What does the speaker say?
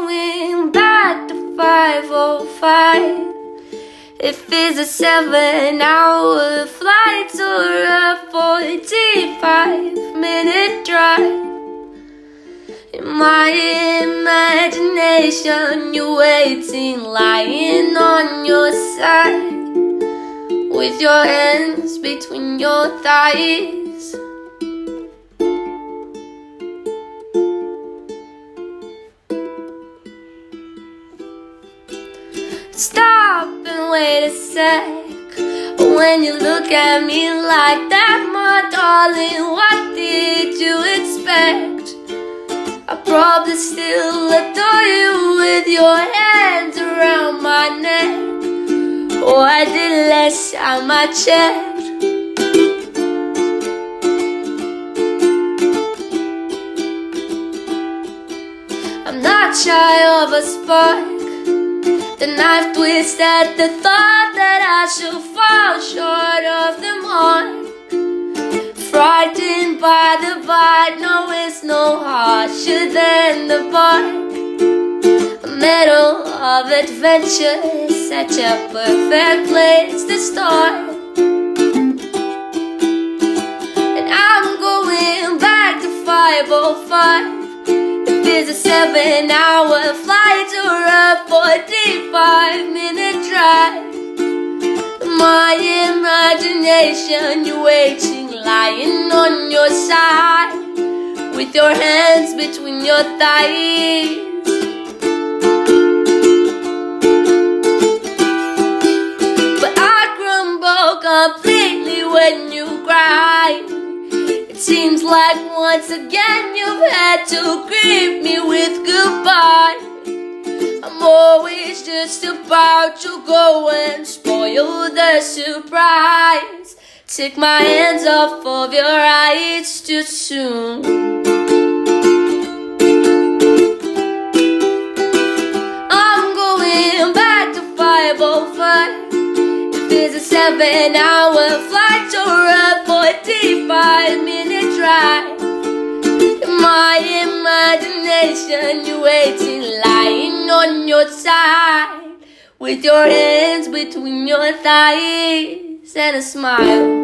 going back to 505. If it's a seven hour flight or a 45 minute drive. In my imagination, you're waiting, lying on your side with your hands between your thighs. Stop and wait a sec. When you look at me like that, my darling, what did you expect? I probably still adore you with your hands around my neck. Oh, I did less time I checked. I'm not shy of a spark. The knife twists at the thought that I should fall short of the mark. Frightened by the bite, no, it's no harsher than the bark. Meadow of adventure is such a perfect place to start. And I'm going back to 505. If it's a seven hour flight or a 45 minute drive. My imagination, you're waiting, lying on your side with your hands between your thighs. But I crumble completely when you cry. It seems like once again you've had to greet me with just about to go and spoil the surprise. Take my hands off of your eyes too soon. I'm going back to 505. If it's a seven hour flight or a 45 minute drive. My imagination, you're waiting, lying on your side with your hands between your thighs and a smile.